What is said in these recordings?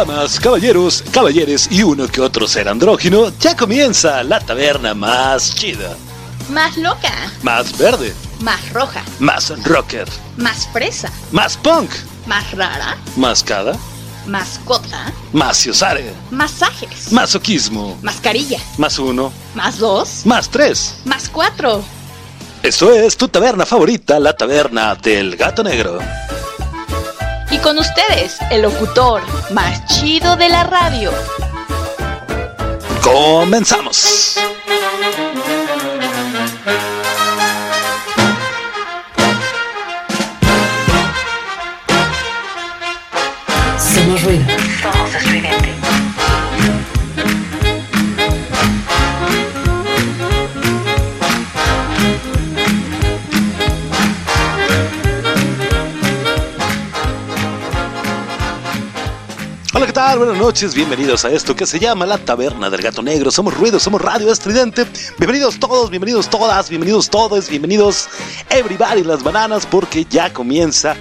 Damas, caballeros, caballeres y uno que otro ser andrógino, ya comienza la taberna más chida. Más loca. Más verde. Más roja. Más rocker. Más fresa. Más punk. Más rara. Más cada. Mascota. Más ciosare. Masajes. Masoquismo. Mascarilla. Más uno. Más dos. Más tres. Más cuatro. Esto es tu taberna favorita, la taberna del gato negro. Y con ustedes, el locutor más chido de la radio. Comenzamos. Somos ruido. Somos estridente. Buenas noches, bienvenidos a esto que se llama La Taberna del Gato Negro. Somos ruido, somos radio estridente. Bienvenidos todos, bienvenidos todas, bienvenidos todos, bienvenidos everybody las bananas porque ya comienza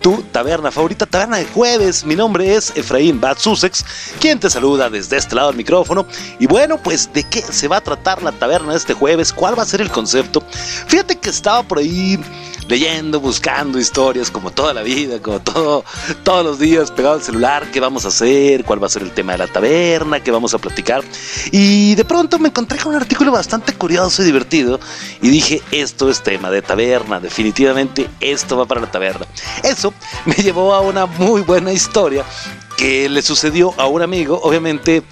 tu taberna favorita, taberna de jueves. Mi nombre es Efraín Bad Sussex, quien te saluda desde este lado del micrófono. Y bueno, pues de qué se va a tratar la taberna este jueves, cuál va a ser el concepto. Fíjate que estaba por ahí leyendo, buscando historias como toda la vida, como todo, todos los días pegado al celular, qué vamos a hacer, cuál va a ser el tema de la taberna, qué vamos a platicar. Y de pronto me encontré con un artículo bastante curioso y divertido y dije, esto es tema de taberna, definitivamente esto va para la taberna. Eso me llevó a una muy buena historia que le sucedió a un amigo, obviamente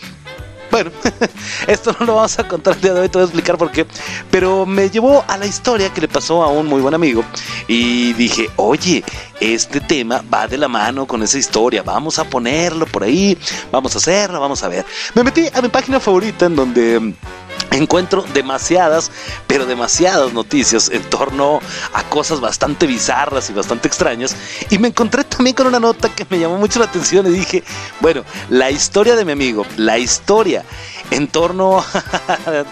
bueno, esto no lo vamos a contar el día de hoy, te voy a explicar por qué. Pero me llevó a la historia que le pasó a un muy buen amigo. Y dije, oye, este tema va de la mano con esa historia. Vamos a ponerlo por ahí, vamos a hacerlo, vamos a ver. Me metí a mi página favorita en donde encuentro demasiadas, pero demasiadas noticias en torno a cosas bastante bizarras y bastante extrañas. Y me encontré también con una nota que me llamó mucho la atención y dije, bueno, la historia de mi amigo, la historia en torno a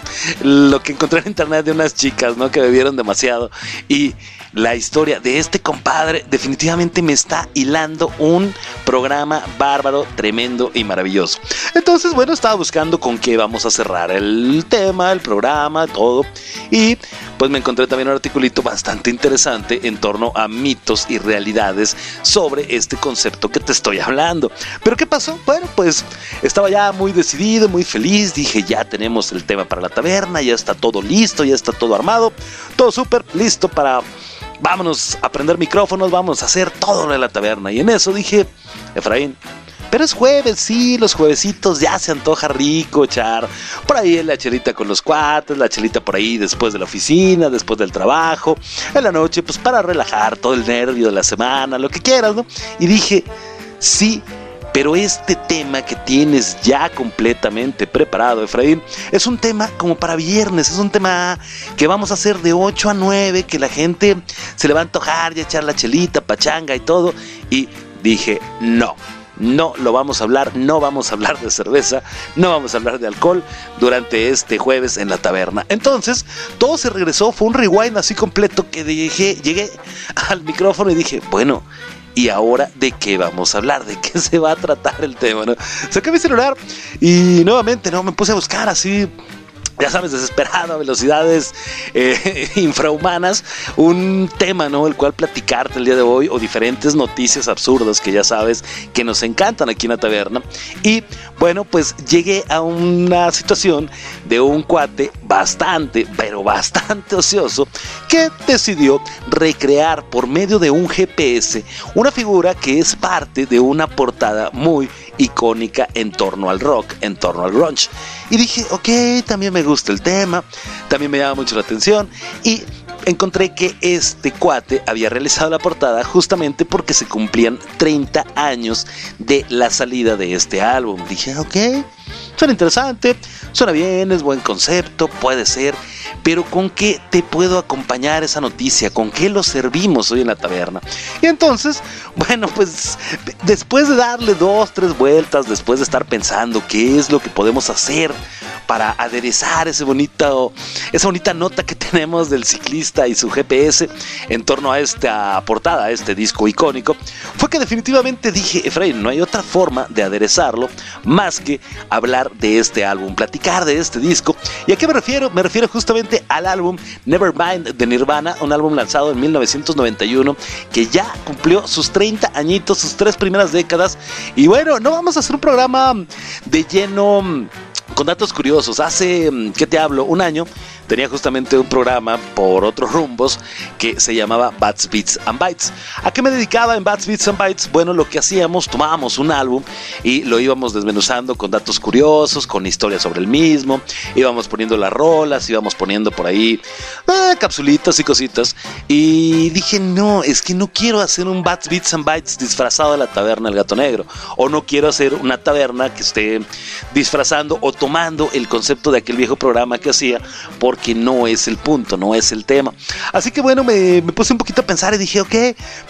lo que encontré en internet de unas chicas, ¿no? Que bebieron demasiado y la historia de este compadre definitivamente me está hilando un programa bárbaro, tremendo y maravilloso. Entonces, bueno, estaba buscando con qué vamos a cerrar el tema, el programa, todo. Y pues me encontré también un articulito bastante interesante en torno a mitos y realidades sobre este concepto que te estoy hablando. Pero ¿qué pasó? Bueno, pues estaba ya muy decidido, muy feliz. Dije, ya tenemos el tema para la taberna, ya está todo listo, ya está todo armado, todo súper listo para vámonos a prender micrófonos, vamos a hacer todo lo de la taberna. Y en eso dije, Efraín, pero es jueves, sí, los juevesitos ya se antoja rico echar por ahí la chelita con los cuates, la chelita por ahí después de la oficina, después del trabajo, en la noche, pues para relajar todo el nervio de la semana, lo que quieras, ¿no? Y dije, sí, pero este tema que tienes ya completamente preparado, Efraín, es un tema como para viernes, es un tema que vamos a hacer de 8 a 9, que la gente se le va a antojar y echar la chelita, pachanga y todo. Y dije, no. No lo vamos a hablar, no vamos a hablar de cerveza, no vamos a hablar de alcohol durante este jueves en la taberna. Entonces, todo se regresó, fue un rewind así completo que dije, llegué al micrófono y dije, bueno, ¿Y ahora de qué vamos a hablar? ¿De qué se va a tratar el tema? ¿no? Saqué mi celular y nuevamente no me puse a buscar así ya sabes, desesperado, a velocidades eh, infrahumanas, un tema, ¿no? El cual platicarte el día de hoy, o diferentes noticias absurdas que ya sabes que nos encantan aquí en la taberna. Y bueno, pues llegué a una situación de un cuate bastante, pero bastante ocioso, que decidió recrear por medio de un GPS una figura que es parte de una portada muy icónica en torno al rock, en torno al grunge. Y dije, ok, también me gusta el tema, también me llama mucho la atención y encontré que este cuate había realizado la portada justamente porque se cumplían 30 años de la salida de este álbum. Dije, ok, suena interesante, suena bien, es buen concepto, puede ser, pero ¿con qué te puedo acompañar esa noticia? ¿Con qué lo servimos hoy en la taberna? Y entonces, bueno, pues después de darle dos, tres vueltas, después de estar pensando qué es lo que podemos hacer para aderezar ese bonito, esa bonita nota que tenemos del ciclista y su GPS en torno a esta portada, a este disco icónico, fue que definitivamente dije, Efraín, no hay otra forma de aderezarlo más que hablar de este álbum, platicar de este disco. ¿Y a qué me refiero? Me refiero justamente al álbum Nevermind de Nirvana, un álbum lanzado en 1991 que ya cumplió sus 30 añitos, sus tres primeras décadas. Y bueno, no vamos a hacer un programa de lleno con datos curiosos. Hace, ¿qué te hablo? Un año tenía justamente un programa por otros rumbos que se llamaba Bats, Beats and Bytes. ¿A qué me dedicaba en Bats, Beats and Bytes? Bueno, lo que hacíamos, tomábamos un álbum y lo íbamos desmenuzando con datos curiosos, con historias sobre el mismo, íbamos poniendo las rolas, íbamos poniendo por ahí eh, capsulitas y cositas. Y dije, no, es que no quiero hacer un Bats, Beats and Bytes disfrazado de la taberna del gato negro. O no quiero hacer una taberna que esté disfrazando o tomando el concepto de aquel viejo programa que hacía, porque que no es el punto, no es el tema. Así que bueno, me, puse un poquito a pensar y dije, ok,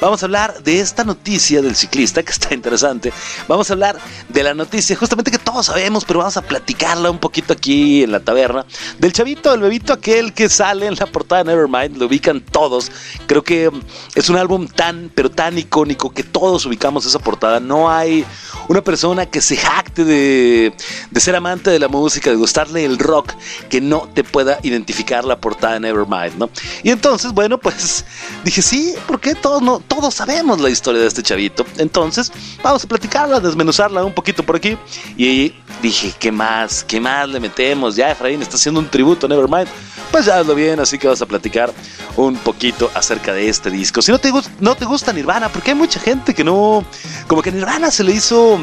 vamos a hablar de esta noticia del ciclista, que está interesante. Vamos a hablar de la noticia, justamente que todos sabemos, pero vamos a platicarla un poquito aquí en la taberna. Del chavito, el bebito aquel que sale en la portada de Nevermind, lo ubican todos. Creo que es un álbum tan, pero tan icónico que todos ubicamos esa portada. No hay una persona que se jacte de, de ser amante de la música, de gustarle el rock, que no te pueda identificar identificar la portada de Nevermind, ¿no? Y entonces, bueno, pues dije, sí, porque todos, no, todos sabemos la historia de este chavito. Entonces, vamos a platicarla, desmenuzarla un poquito por aquí. Y dije, ¿qué más? ¿Qué más le metemos? Ya Efraín está haciendo un tributo a Nevermind. Pues ya hazlo bien, así que vas a platicar un poquito acerca de este disco. Si no te, no te gusta Nirvana, porque hay mucha gente que no... Como que Nirvana se le hizo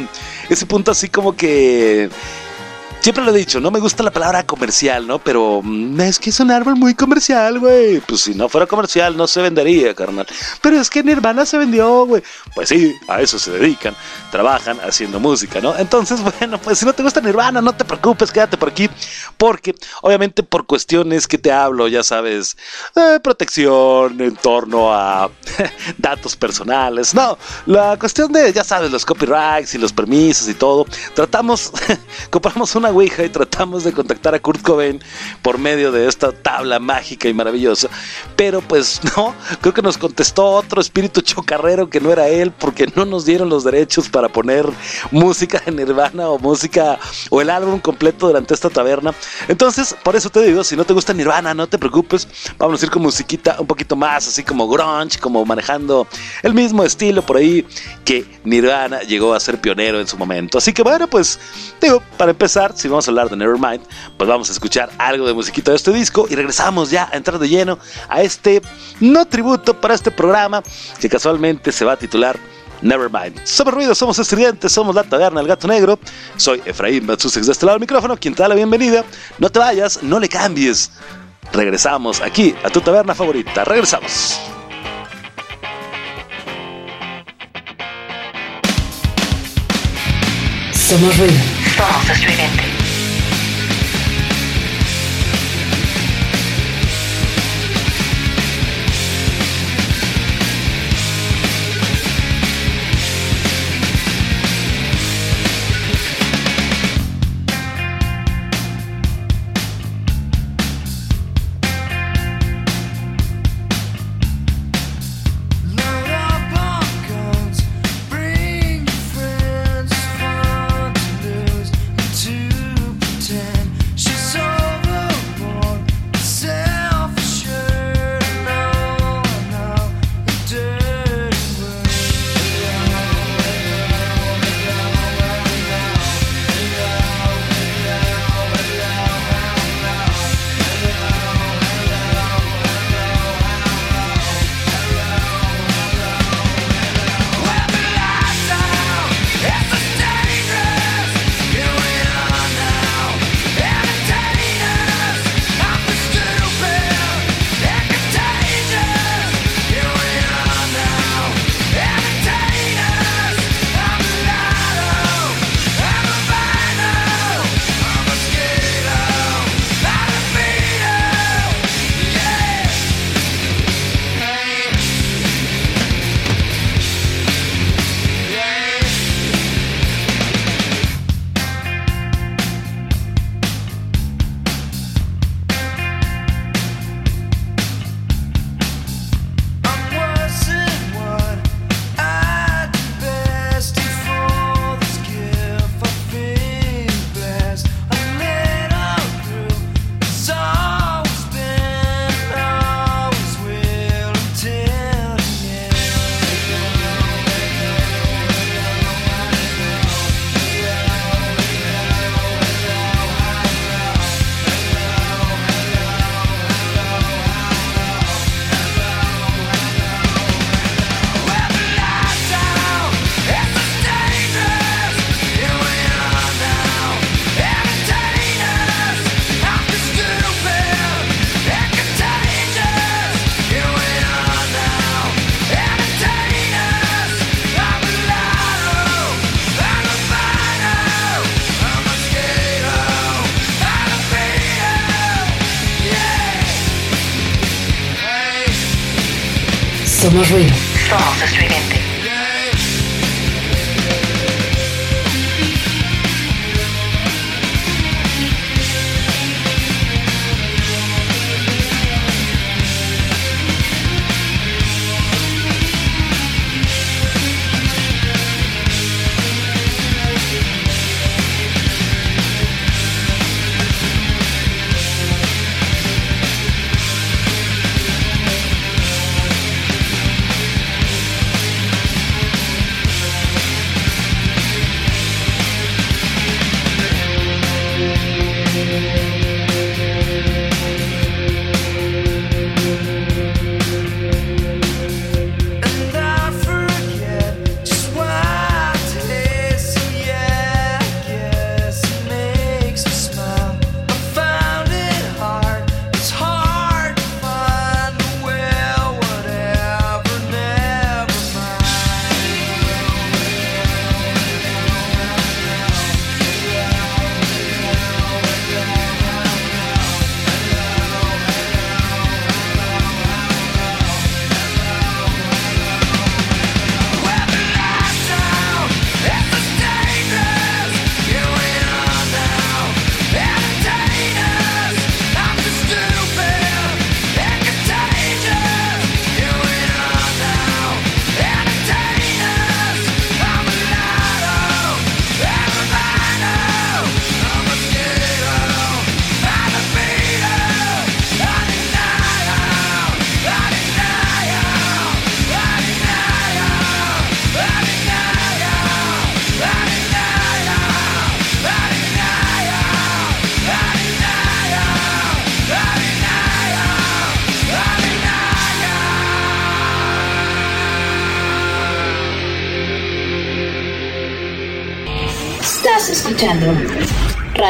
ese punto así como que Siempre lo he dicho, no me gusta la palabra comercial, ¿no? Pero mm, es que es un árbol muy comercial, güey. Pues si no fuera comercial, no se vendería, carnal. Pero es que Nirvana se vendió, güey. Pues sí, a eso se dedican. Trabajan haciendo música, ¿no? Entonces, bueno, pues si no te gusta Nirvana, no te preocupes, quédate por aquí. Porque, obviamente, por cuestiones que te hablo, ya sabes, eh, protección en torno a datos personales. No, la cuestión de, ya sabes, los copyrights y los permisos y todo. Tratamos, compramos una Ouija y tratamos de contactar a Kurt Cobain por medio de esta tabla mágica y maravillosa. Pero pues no, creo que nos contestó otro espíritu chocarrero que no era él porque no nos dieron los derechos para poner música de Nirvana o música o el álbum completo durante esta taberna. Entonces, por eso te digo, si no te gusta Nirvana, no te preocupes. Vamos a ir con musiquita un poquito más, así como grunge, como manejando el mismo estilo por ahí que Nirvana llegó a ser pionero en su momento. Así que bueno, pues digo, para empezar, si vamos a hablar de Nevermind, pues vamos a escuchar algo de musiquita de este disco y regresamos ya a entrar de lleno a este no tributo para este programa que casualmente se va a titular Nevermind. Somos ruido, somos estudiantes, somos la taberna del gato negro. Soy Efraín Batsusex de este lado del micrófono, quien te da la bienvenida. No te vayas, no le cambies. Regresamos aquí a tu taberna favorita. Regresamos. Somos ruido. Somos estridente. Ruido.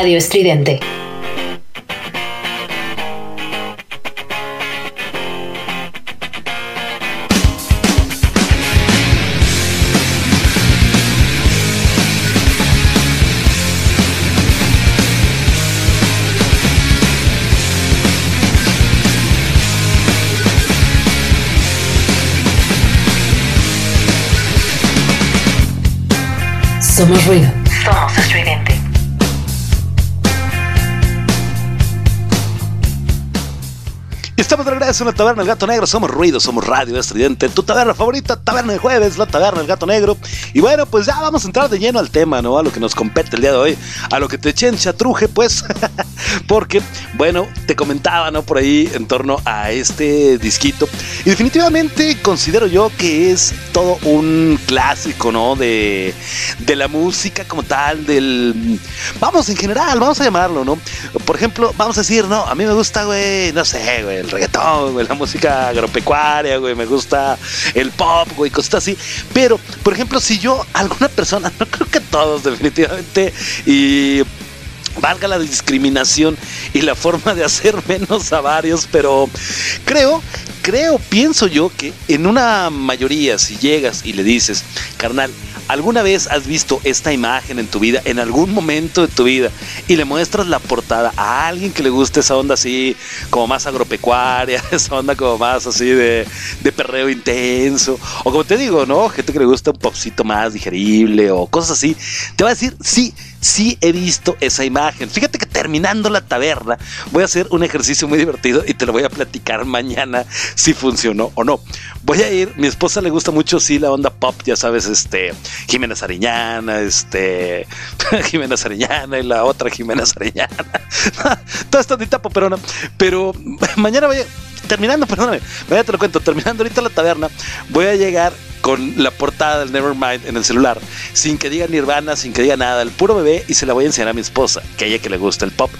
Radio Estridente. En la taberna del gato negro. Somos ruido, somos radio estridente. Tu taberna favorita, taberna de jueves, la taberna del gato negro. Y bueno, pues ya vamos a entrar de lleno al tema, ¿no? A lo que nos compete el día de hoy. A lo que te eché en chatruje, pues. Porque, bueno, te comentaba, ¿no? Por ahí en torno a este disquito. Y definitivamente considero yo que es todo un clásico, ¿no? De, de la música como tal, del. Vamos, en general, vamos a llamarlo, ¿no? Por ejemplo, vamos a decir, no, a mí me gusta, güey, no sé, güey, el reggaetón, la música agropecuaria, güey, me gusta el pop, güey, cosas así. Pero, por ejemplo, si yo, alguna persona, no creo que todos, definitivamente, y valga la discriminación y la forma de hacer menos a varios, pero creo, creo, pienso yo que en una mayoría, si llegas y le dices, carnal, ¿alguna vez has visto esta imagen en tu vida, en algún momento de tu vida, y le muestras la portada a alguien que le guste esa onda así, como más agropecuaria, esa onda como más así de, de perreo intenso, o como te digo, ¿no? Gente que le gusta un popcito más digerible o cosas así, te va a decir, sí, sí he visto esa imagen. Fíjate que terminando la taberna voy a hacer un ejercicio muy divertido y te lo voy a platicar mañana si funcionó o no. Voy a ir, mi esposa le gusta mucho sí la onda pop, ya sabes, este Jimena Sariñana, este Jimena Sariñana y la otra Jimena Sariñana. Toda esta ondita poperona, pero mañana voy a terminando, perdóname, mañana te lo cuento, terminando ahorita la taberna, voy a llegar con la portada del Nevermind en el celular, sin que diga Nirvana, sin que diga nada, el puro bebé, y se la voy a enseñar a mi esposa, que a ella que le gusta el pop.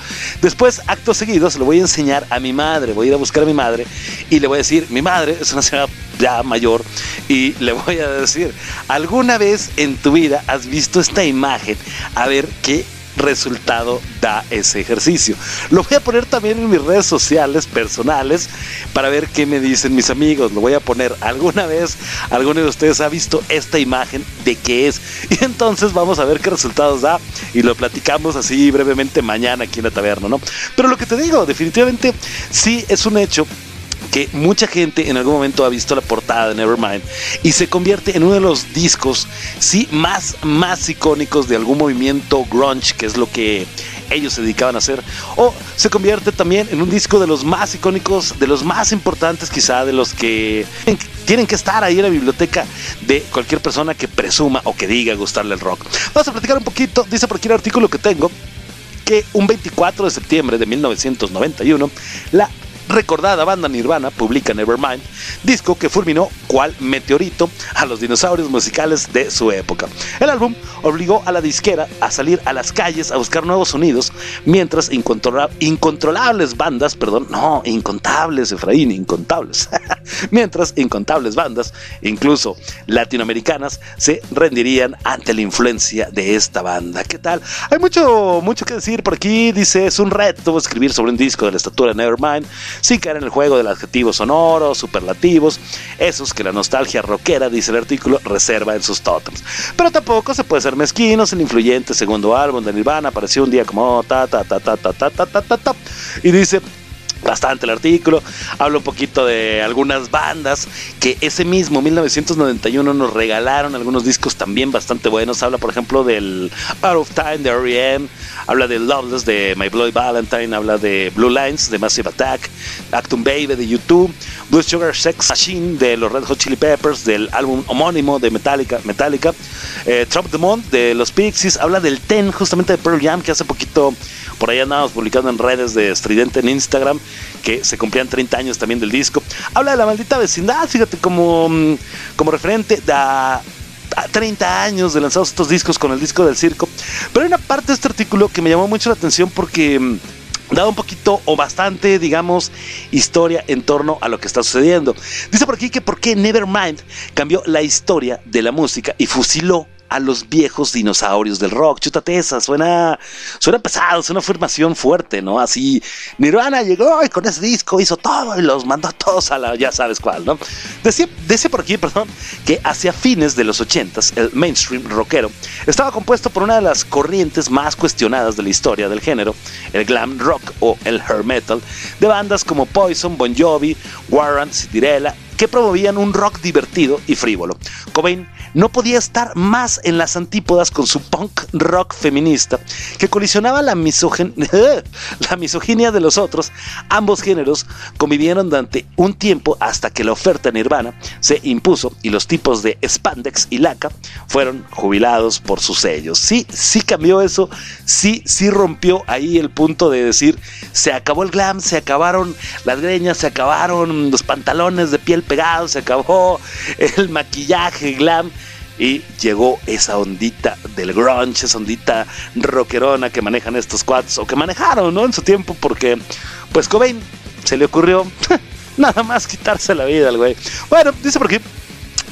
Después, acto seguido, se lo voy a enseñar a mi madre, voy a ir a buscar a mi madre y le voy a decir, mi madre es una señora ya mayor, y le voy a decir, ¿alguna vez en tu vida has visto esta imagen? A ver qué resultado da ese ejercicio. Lo voy a poner también en mis redes sociales personales para ver qué me dicen mis amigos. Lo voy a poner alguna vez, alguno de ustedes ha visto esta imagen de qué es. Y entonces vamos a ver qué resultados da y lo platicamos así brevemente mañana aquí en la taberna, ¿no? Pero lo que te digo, definitivamente sí es un hecho que mucha gente en algún momento ha visto la portada de Nevermind y se convierte en uno de los discos, sí, más, más icónicos de algún movimiento grunge, que es lo que ellos se dedicaban a hacer, o se convierte también en un disco de los más icónicos, de los más importantes quizá, de los que tienen que estar ahí en la biblioteca de cualquier persona que presuma o que diga gustarle el rock. Vamos a platicar un poquito, dice por aquí el artículo que tengo, que un 24 de septiembre de 1991, la recordada banda Nirvana publica Nevermind, disco que fulminó cual meteorito a los dinosaurios musicales de su época. El álbum obligó a la disquera a salir a las calles a buscar nuevos sonidos, mientras incontrola incontrolables bandas, perdón, no, incontables, Efraín, incontables, mientras incontables bandas, incluso latinoamericanas, se rendirían ante la influencia de esta banda. ¿Qué tal? Hay mucho, mucho que decir por aquí, dice, es un reto escribir sobre un disco de la estatura Nevermind, sin caer en el juego del adjetivo sonoro, superlativos, esos que la nostalgia rockera, dice el artículo, reserva en sus tótems. Pero tampoco se puede ser mezquinos, el influyente segundo álbum de Nirvana apareció un día como ta ta ta ta ta ta ta ta ta ta y dice bastante el artículo, habla un poquito de algunas bandas que ese mismo 1991 nos regalaron algunos discos también bastante buenos, habla por ejemplo del Out of Time de R.E.M., habla de Loveless de My Bloody Valentine, habla de Blue Lines de Massive Attack, Actum Baby de YouTube, Blue Sugar Sex Machine de los Red Hot Chili Peppers, del álbum homónimo de Metallica, Metallica eh, Trump the Month de los Pixies, habla del Ten justamente de Pearl Jam que hace poquito por ahí andábamos publicando en redes de Estridente en Instagram que se cumplían 30 años también del disco. Habla de la maldita vecindad, fíjate, como, mm, como referente a, a 30 años de lanzados estos discos con el disco del circo. Pero hay una parte de este artículo que me llamó mucho la atención porque mm, daba un poquito o bastante, digamos, historia en torno a lo que está sucediendo. Dice por aquí que por qué Nevermind cambió la historia de la música y fusiló a los viejos dinosaurios del rock. Chútate esa, suena, suena pesado, es una afirmación fuerte, ¿no? Así, Nirvana llegó y con ese disco hizo todo y los mandó a todos a la, ya sabes cuál, ¿no? Decía, por aquí, perdón, que hacia fines de los 80s, el mainstream rockero estaba compuesto por una de las corrientes más cuestionadas de la historia del género, el glam rock o el hair metal, de bandas como Poison, Bon Jovi, Warrant, Cinderella, que promovían un rock divertido y frívolo. Cobain no podía estar más en las antípodas con su punk rock feminista, que colisionaba la, la misoginia de los otros. Ambos géneros convivieron durante un tiempo hasta que la oferta nirvana se impuso y los tipos de spandex y laca fueron jubilados por sus sellos. Sí, sí cambió eso, sí, sí rompió ahí el punto de decir, se acabó el glam, se acabaron las greñas, se acabaron los pantalones de piel pegados, se acabó el maquillaje glam y llegó esa ondita del grunge, esa ondita rockerona que manejan estos cuates o que manejaron, ¿no? En su tiempo porque pues Cobain se le ocurrió nada más quitarse la vida al güey. Bueno, dice por aquí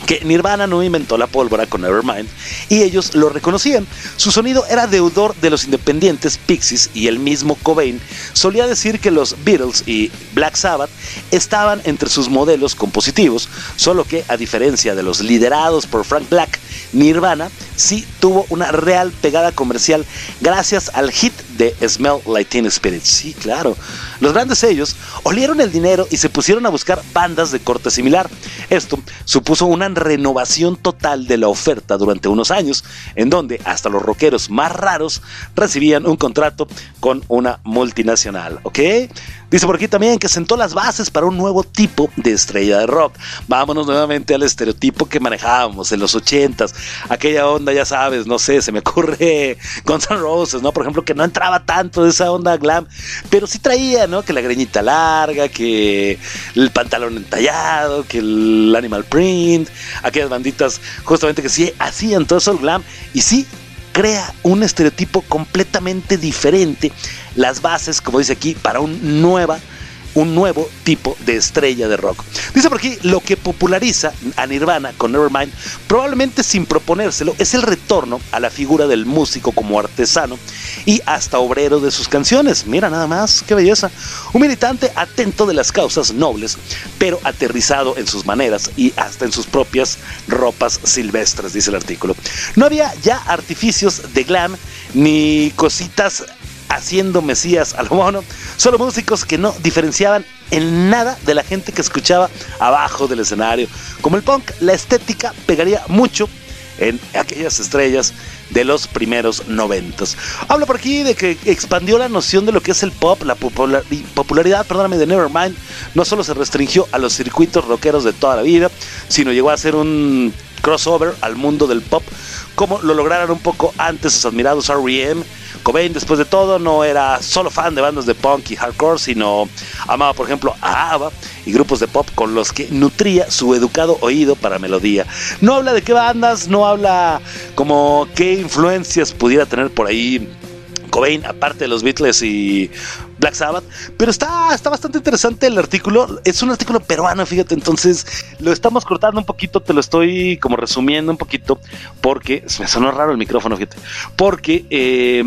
que Nirvana no inventó la pólvora con Nevermind y ellos lo reconocían. Su sonido era deudor de los independientes Pixies y el mismo Cobain solía decir que los Beatles y Black Sabbath estaban entre sus modelos compositivos, solo que a diferencia de los liderados por Frank Black, Nirvana sí tuvo una real pegada comercial gracias al hit de Smell Like Teen Spirit. Sí, claro. Los grandes sellos olieron el dinero y se pusieron a buscar bandas de corte similar. Esto supuso una renovación total de la oferta durante unos años, en donde hasta los rockeros más raros recibían un contrato con una multinacional, ¿ok? Dice por aquí también que sentó las bases para un nuevo tipo de estrella de rock. Vámonos nuevamente al estereotipo que manejábamos en los 80s. Aquella onda, ya sabes, no sé, se me ocurre Guns N' Roses, ¿no? Por ejemplo, que no entraba tanto de esa onda glam, pero sí traía, ¿no? Que la greñita larga, que el pantalón entallado, que el animal print, aquellas banditas justamente que sí hacían todo eso el glam y sí crea un estereotipo completamente diferente, las bases, como dice aquí, para un nueva un nuevo tipo de estrella de rock. Dice por aquí, lo que populariza a Nirvana con Nevermind, probablemente sin proponérselo, es el retorno a la figura del músico como artesano y hasta obrero de sus canciones. Mira nada más, qué belleza. Un militante atento de las causas nobles, pero aterrizado en sus maneras y hasta en sus propias ropas silvestres, dice el artículo. No había ya artificios de glam ni cositas haciendo Mesías a lo mono. Solo músicos que no diferenciaban en nada de la gente que escuchaba abajo del escenario. Como el punk, la estética pegaría mucho en aquellas estrellas de los primeros noventas. Habla por aquí de que expandió la noción de lo que es el pop, la popular- popularidad, perdóname, de Nevermind no solo se restringió a los circuitos rockeros de toda la vida, sino llegó a ser un crossover al mundo del pop, como lo lograron un poco antes sus admirados R.E.M., Cobain, después de todo, no era solo fan de bandas de punk y hardcore, sino amaba, por ejemplo, a ABBA y grupos de pop con los que nutría su educado oído para melodía. No habla de qué bandas, no habla como qué influencias pudiera tener por ahí Cobain, aparte de los Beatles y Black Sabbath, pero está, está bastante interesante el artículo. Es un artículo peruano, fíjate, entonces lo estamos cortando un poquito, te lo estoy como resumiendo un poquito, porque me sonó raro el micrófono, fíjate, porque eh,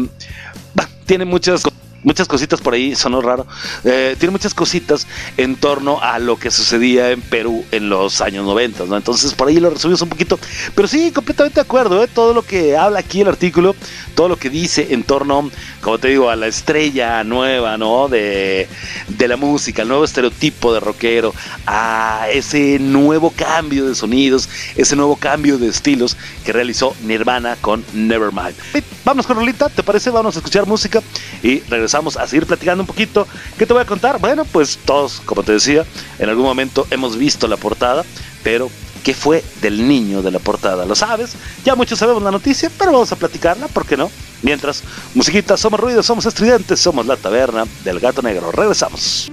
tiene muchas co- Muchas cositas por ahí, sonó raro. Eh, tiene muchas cositas en torno a lo que sucedía en Perú en los años 90, ¿no? Entonces por ahí lo resumimos un poquito. Pero sí, completamente de acuerdo, ¿eh? Todo lo que habla aquí el artículo, todo lo que dice en torno, como te digo, a la estrella nueva, ¿no? De, de la música, el nuevo estereotipo de rockero, a ese nuevo cambio de sonidos, ese nuevo cambio de estilos que realizó Nirvana con Nevermind. Vámonos con Rolita, ¿te parece? Vamos a escuchar música y regresamos a seguir platicando un poquito. ¿Qué te voy a contar? Bueno, pues todos, como te decía, en algún momento hemos visto la portada, pero ¿qué fue del niño de la portada? ¿Lo sabes? Ya muchos sabemos la noticia, pero vamos a platicarla, ¿por qué no? Mientras, musiquita, somos ruidos, somos estridentes, somos la taberna del gato negro. Regresamos.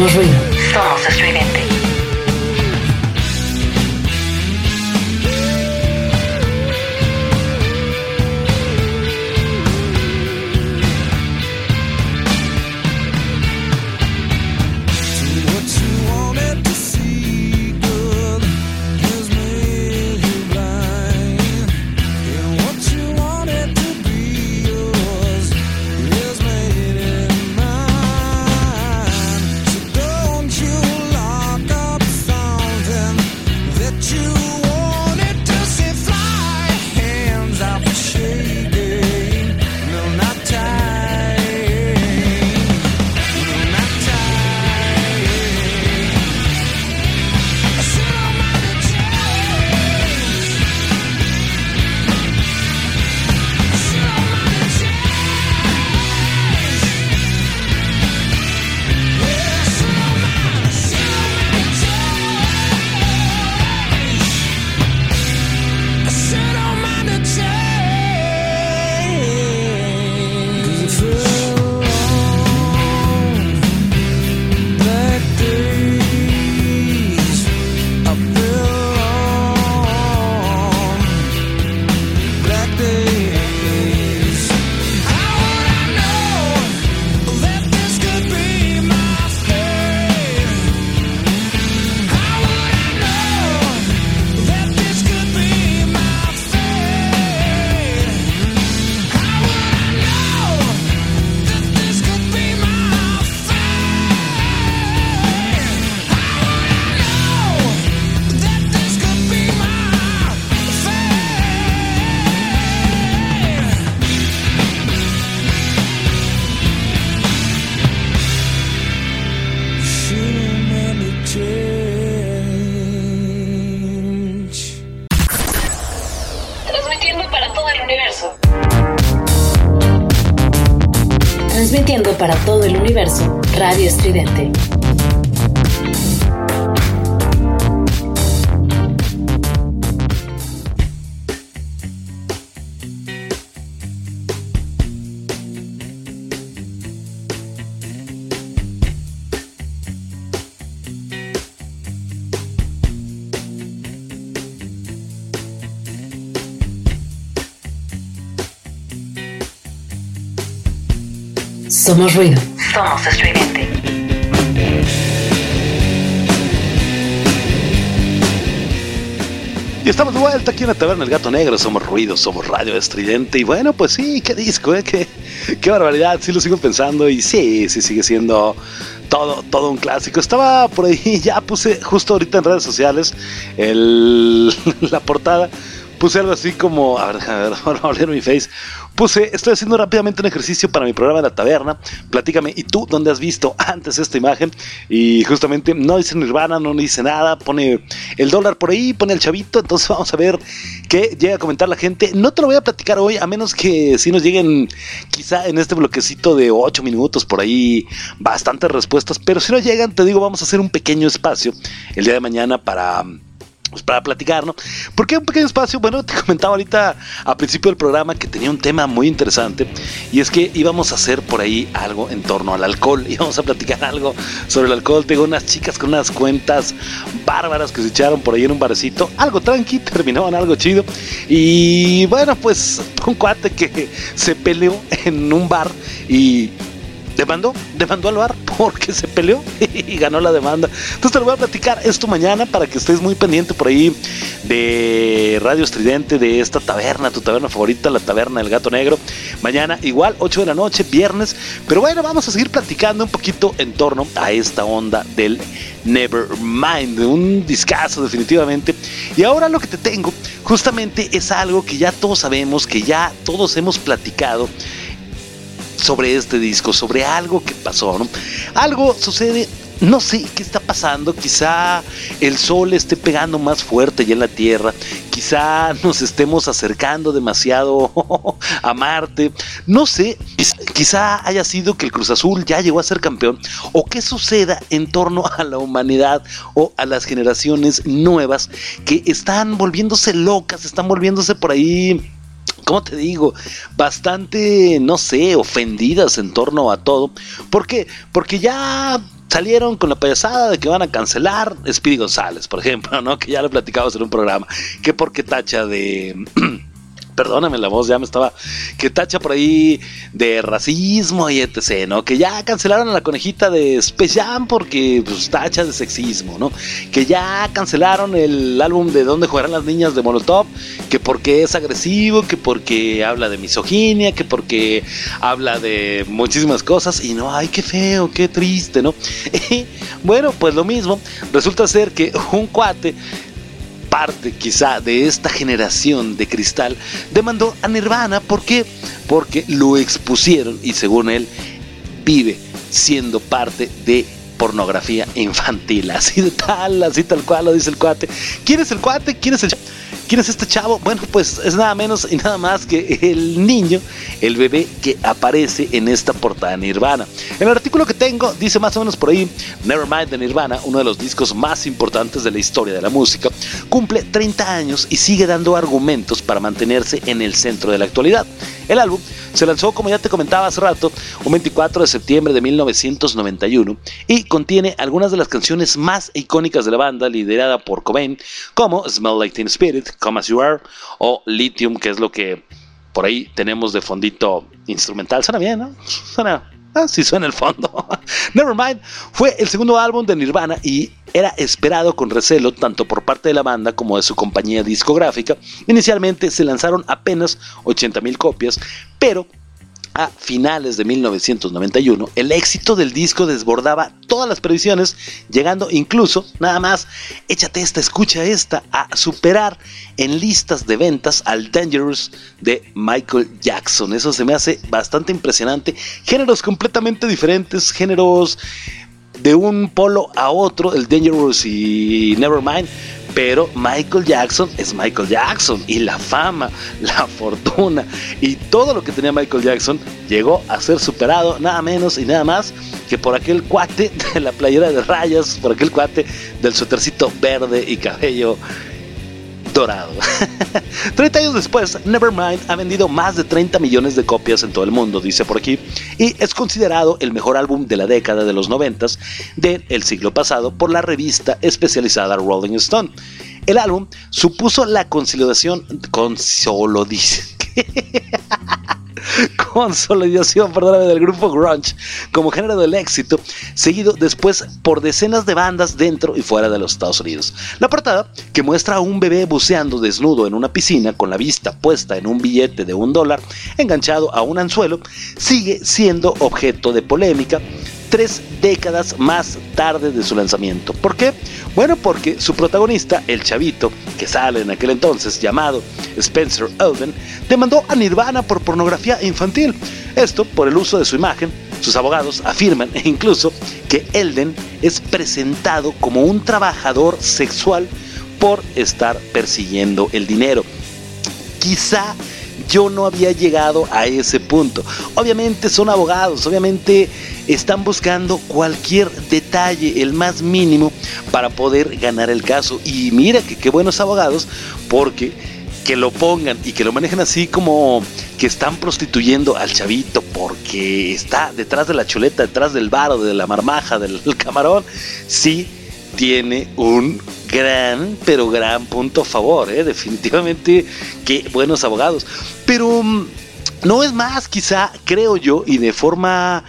Somos ruido. Estridente. Somos ruido. Somos estridente. Estamos de vuelta aquí en la taberna El Gato Negro. Somos ruido, somos radio estridente. Y bueno, pues sí, qué disco, ¿eh? Qué, qué barbaridad. Sí lo sigo pensando. Y sí, sí sigue siendo todo, todo un clásico. Estaba por ahí, ya puse justo ahorita en redes sociales el, la portada. Puse algo así como, a ver, déjame ver, ahora voy a leer mi face. Puse, estoy haciendo rápidamente un ejercicio para mi programa de la taberna. Platícame, ¿y tú dónde has visto antes esta imagen? Y justamente no dice Nirvana, no dice nada, pone el dólar por ahí, pone el chavito. Entonces vamos a ver qué llega a comentar la gente. No te lo voy a platicar hoy, a menos que si nos lleguen quizá en este bloquecito de 8 minutos por ahí bastantes respuestas. Pero si no llegan, te digo, vamos a hacer un pequeño espacio el día de mañana para pues para platicar, ¿no? ¿Por qué un pequeño espacio? Bueno, te comentaba ahorita a principio del programa que tenía un tema muy interesante y es que íbamos a hacer por ahí algo en torno al alcohol, íbamos a platicar algo sobre el alcohol. Tengo unas chicas con unas cuentas bárbaras que se echaron por ahí en un barecito, algo tranqui, terminó en algo chido y bueno, pues un cuate que se peleó en un bar y demandó, demandó al bar porque se peleó y ganó la demanda. Entonces te lo voy a platicar esto mañana para que estés muy pendiente por ahí de Radio Estridente, de esta taberna, tu taberna favorita, la taberna del gato negro. Mañana igual, 8 de la noche, viernes. Pero bueno, vamos a seguir platicando un poquito en torno a esta onda del Nevermind, un discazo definitivamente. Y ahora lo que te tengo justamente es algo que ya todos sabemos, que ya todos hemos platicado sobre este disco, sobre algo que pasó, ¿no? Algo sucede, no sé qué está pasando, quizá el sol esté pegando más fuerte ya en la Tierra, quizá nos estemos acercando demasiado a Marte, no sé, quizá haya sido que el Cruz Azul ya llegó a ser campeón, o qué suceda en torno a la humanidad o a las generaciones nuevas que están volviéndose locas, están volviéndose por ahí ¿cómo te digo? Bastante, no sé, ofendidas en torno a todo. ¿Por qué? Porque ya salieron con la payasada de que van a cancelar Speedy González, por ejemplo, ¿no? Que ya lo platicamos en un programa. Que porque tacha de... perdóname la voz, ya me estaba, que tacha por ahí de racismo y etc., ¿no? Que ya cancelaron a la conejita de Space porque pues, tacha de sexismo, ¿no? Que ya cancelaron el álbum de Dónde jugarán las niñas de Molotov, que porque es agresivo, que porque habla de misoginia, que porque habla de muchísimas cosas y no, ay, qué feo, qué triste, ¿no? Bueno, pues lo mismo, resulta ser que un cuate parte quizá de esta generación de cristal demandó a Nirvana. ¿Por qué? Porque lo expusieron y según él vive siendo parte de pornografía infantil. Así de tal, así tal cual lo dice el cuate. ¿Quién es el cuate? ¿Quién es el ¿Quién es este chavo? Bueno, pues es nada menos y nada más que el niño, el bebé que aparece en esta portada de Nirvana. En el artículo que tengo dice más o menos por ahí, Nevermind de Nirvana, uno de los discos más importantes de la historia de la música, cumple 30 años y sigue dando argumentos para mantenerse en el centro de la actualidad. El álbum se lanzó, como ya te comentaba hace rato, un 24 de septiembre de 1991 y contiene algunas de las canciones más icónicas de la banda, liderada por Cobain, como Smell Like Teen Spirit, Come As You Are o Lithium, que es lo que por ahí tenemos de fondito instrumental. Suena bien, ¿no? Suena. Ah, sí suena el fondo. Nevermind fue el segundo álbum de Nirvana y era esperado con recelo tanto por parte de la banda como de su compañía discográfica. Inicialmente se lanzaron apenas 80.000 copias, pero a finales de 1991, el éxito del disco desbordaba todas las previsiones, llegando incluso, nada más, échate esta, escucha esta, a superar en listas de ventas al Dangerous de Michael Jackson. Eso se me hace bastante impresionante. Géneros completamente diferentes, géneros de un polo a otro, el Dangerous y Nevermind, Pero Michael Jackson es Michael Jackson y la fama, la fortuna y todo lo que tenía Michael Jackson llegó a ser superado nada menos y nada más que por aquel cuate de la playera de rayas, por aquel cuate del suétercito verde y cabello dorado. 30 años después, Nevermind ha vendido más de 30 millones de copias en todo el mundo, dice por aquí, y es considerado el mejor álbum de la década de los 90 del siglo pasado por la revista especializada Rolling Stone. El álbum supuso la consolidación, consolo dice, consolidación, perdóname, del grupo grunge como género del éxito, seguido después por decenas de bandas dentro y fuera de los Estados Unidos. La portada, que muestra a un bebé buceando desnudo en una piscina con la vista puesta en un billete de un dólar enganchado a un anzuelo, sigue siendo objeto de polémica tres décadas más tarde de su lanzamiento. ¿Por qué? Bueno, porque su protagonista, el chavito, que sale en aquel entonces llamado Spencer Elden, demandó a Nirvana por pornografía infantil. Esto por el uso de su imagen. Sus abogados afirman incluso que Elden es presentado como un trabajador sexual por estar persiguiendo el dinero. Quizá yo no había llegado a ese punto. Obviamente son abogados, obviamente están buscando cualquier detalle, el más mínimo, para poder ganar el caso. Y mira que qué buenos abogados, porque que lo pongan y que lo manejen así como que están prostituyendo al chavito porque está detrás de la chuleta, detrás del bar o de la marmaja, del camarón, sí tiene un gran, pero gran punto a favor, ¿eh? definitivamente que buenos abogados. Pero mm, no es más, quizá, creo yo, y de forma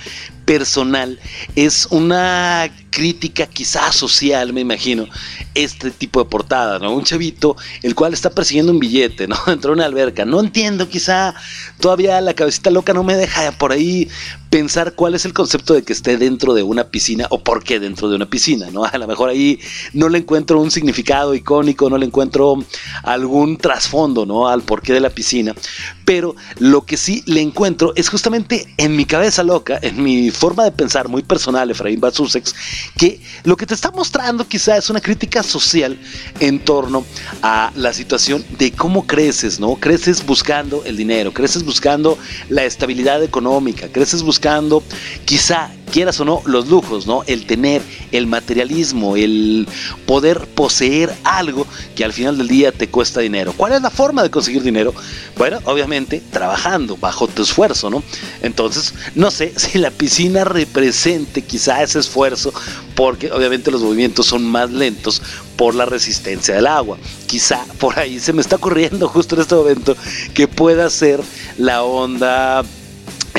personal, es una crítica quizá social, me imagino, este tipo de portada, ¿no? Un chavito el cual está persiguiendo un billete, ¿no? Dentro de una alberca. No entiendo, quizá todavía la cabecita loca no me deja por ahí pensar cuál es el concepto de que esté dentro de una piscina o por qué dentro de una piscina, ¿no? A lo mejor ahí no le encuentro un significado icónico, no le encuentro algún trasfondo, ¿no? Al porqué de la piscina, pero lo que sí le encuentro es justamente en mi cabeza loca, en mi forma de pensar muy personal, Efraín Batsusex, que lo que te está mostrando quizá es una crítica social en torno a la situación de cómo creces, ¿no? Creces buscando el dinero, creces buscando la estabilidad económica, creces buscando quizá quieras o no los lujos, ¿no? El tener, el materialismo, el poder poseer algo que al final del día te cuesta dinero. ¿Cuál es la forma de conseguir dinero? Bueno, obviamente trabajando bajo tu esfuerzo, ¿no? Entonces, no sé si la piscina represente quizá ese esfuerzo porque obviamente los movimientos son más lentos por la resistencia del agua. Quizá por ahí se me está ocurriendo justo en este momento que pueda ser la onda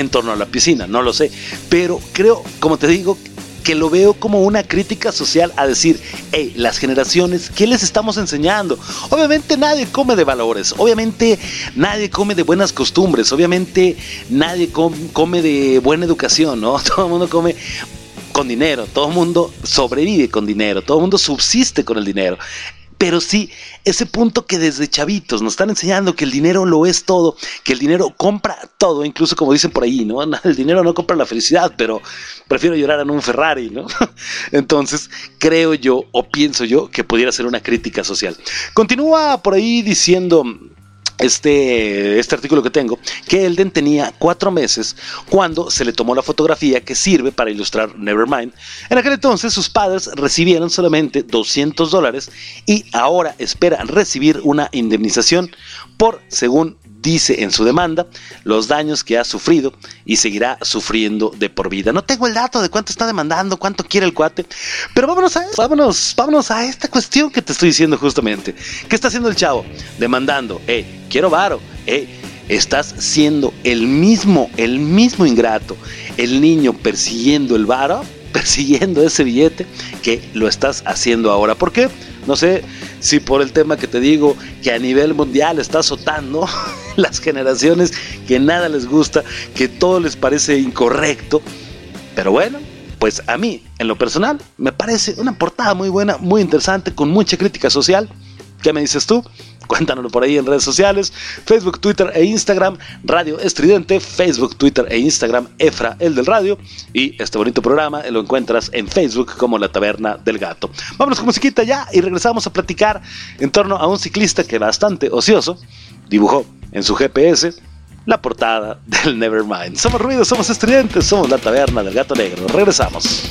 en torno a la piscina, no lo sé. Pero creo, como te digo, que lo veo como una crítica social a decir, hey, las generaciones, ¿qué les estamos enseñando? Obviamente nadie come de valores, obviamente nadie come de buenas costumbres, obviamente nadie come de buena educación, ¿no? Todo el mundo come con dinero, todo el mundo sobrevive con dinero, todo el mundo subsiste con el dinero pero sí ese punto que desde chavitos nos están enseñando que el dinero lo es todo, que el dinero compra todo, incluso como dicen por ahí, ¿no? El dinero no compra la felicidad, pero prefiero llorar en un Ferrari, ¿no? Entonces, creo yo o pienso yo que pudiera ser una crítica social. Continúa por ahí diciendo este, este artículo que tengo, que Elden tenía cuatro meses cuando se le tomó la fotografía que sirve para ilustrar Nevermind. En aquel entonces sus padres recibieron solamente 200 dólares y ahora espera recibir una indemnización por, según dice en su demanda los daños que ha sufrido y seguirá sufriendo de por vida. No tengo el dato de cuánto está demandando, cuánto quiere el cuate, pero vámonos a vámonos, vámonos a esta cuestión que te estoy diciendo justamente. ¿Qué está haciendo el chavo? Demandando, eh, quiero varo, eh, estás siendo el mismo, el mismo ingrato, el niño persiguiendo el varo, persiguiendo ese billete que lo estás haciendo ahora. ¿Por qué? No sé si por el tema que te digo, que a nivel mundial está azotando las generaciones, que nada les gusta, que todo les parece incorrecto. Pero bueno, pues a mí, en lo personal, me parece una portada muy buena, muy interesante, con mucha crítica social. ¿Qué me dices tú? Cuéntanoslo por ahí en redes sociales, Facebook, Twitter e Instagram, Radio Estridente, Facebook, Twitter e Instagram, Efra, el del radio. Y este bonito programa lo encuentras en Facebook como La Taberna del Gato. Vámonos con musiquita ya y regresamos a platicar en torno a un ciclista que bastante ocioso dibujó en su GPS la portada del Nevermind. Somos ruidos, somos estridentes, somos La Taberna del Gato Negro. Regresamos.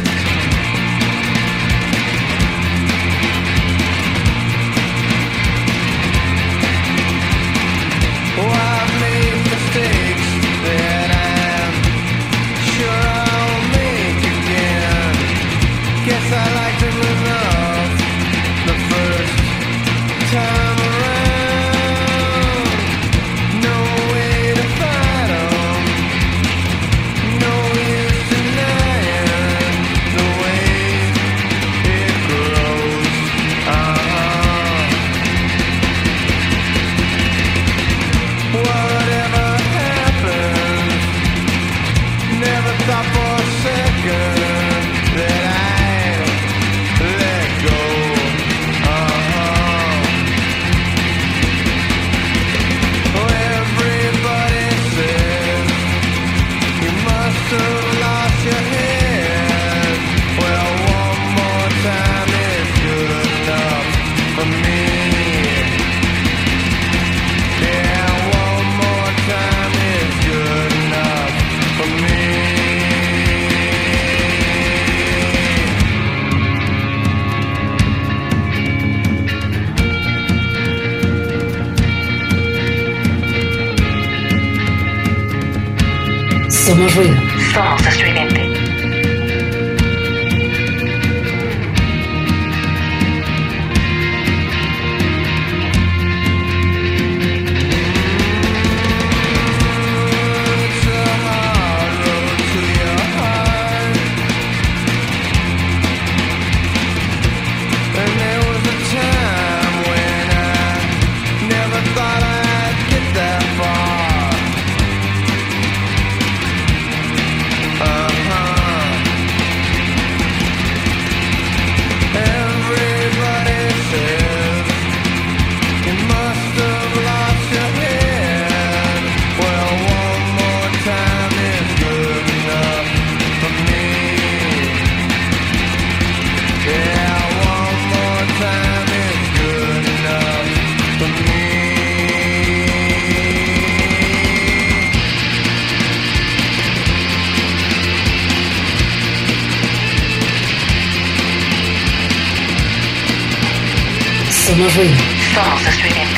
Somos ruido. Somos estridente.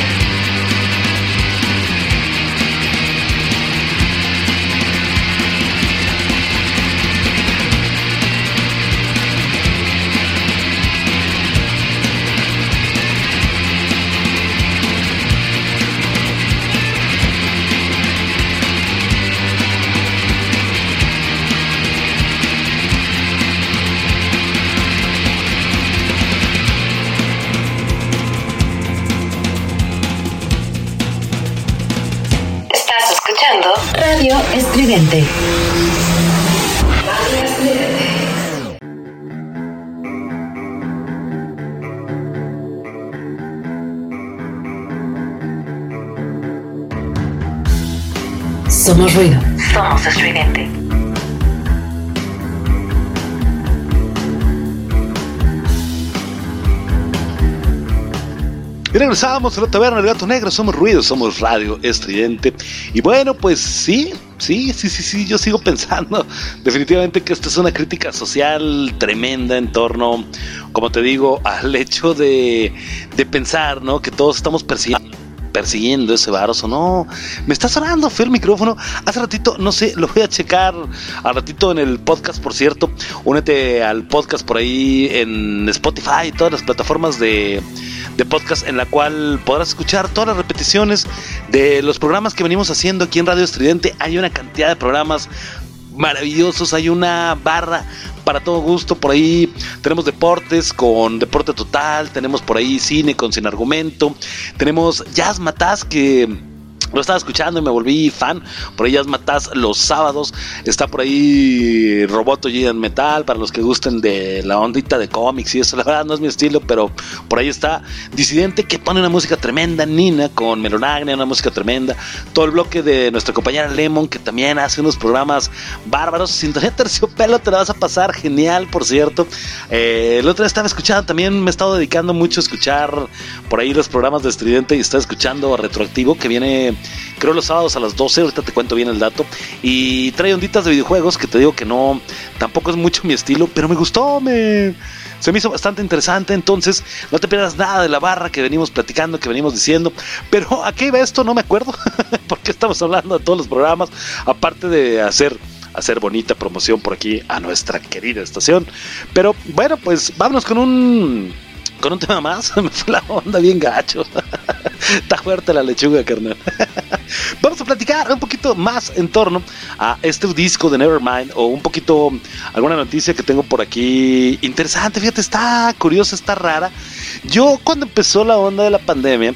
Somos ruido. Somos estridente. Y regresamos a la taberna del gato negro, somos ruido, somos radio estridente. Y bueno, pues sí, sí, sí, sí, sí, yo sigo pensando definitivamente que esta es una crítica social tremenda en torno, como te digo, al hecho de, de pensar, ¿no? Que todos estamos persiguiendo persiguiendo ese varoso, no, me está sonando fue el micrófono, hace ratito, no sé, lo voy a checar al ratito en el podcast, por cierto, únete al podcast por ahí en Spotify, todas las plataformas de, de podcast en la cual podrás escuchar todas las repeticiones de los programas que venimos haciendo aquí en Radio Estridente, hay una cantidad de programas maravillosos, hay una barra para todo gusto, por ahí tenemos deportes con Deporte Total, tenemos por ahí cine con Sin Argumento, tenemos Jazz Mataz que Lo estaba escuchando y me volví fan. Por ahí Matás los sábados. Está por ahí Roboto G Metal. Para los que gusten de la ondita de cómics y eso. La verdad no es mi estilo, pero por ahí está Disidente que pone una música tremenda. Nina con Melonagnia, una música tremenda. Todo el bloque de nuestra compañera Lemon que también hace unos programas bárbaros. Sintonía Terciopelo te la vas a pasar genial, por cierto. Eh, el otro día estaba escuchando. También me he estado dedicando mucho a escuchar por ahí los programas de Estridente y estaba escuchando Retroactivo que viene creo los sábados a las 12, ahorita te cuento bien el dato, y trae onditas de videojuegos que te digo que no, tampoco es mucho mi estilo, pero me gustó, me... Se me hizo bastante interesante, entonces no te pierdas nada de la barra que venimos platicando, que venimos diciendo. Pero ¿a qué iba esto? No me acuerdo, porque estamos hablando de todos los programas, aparte de hacer hacer bonita promoción por aquí a nuestra querida estación. Pero bueno, pues vámonos con un con un tema más. Me fue la onda bien gacho. Está fuerte la lechuga, carnal. Vamos a platicar un poquito más en torno a este disco de Nevermind o un poquito alguna noticia que tengo por aquí interesante. Fíjate, está curiosa, está rara. Yo cuando empezó la onda de la pandemia,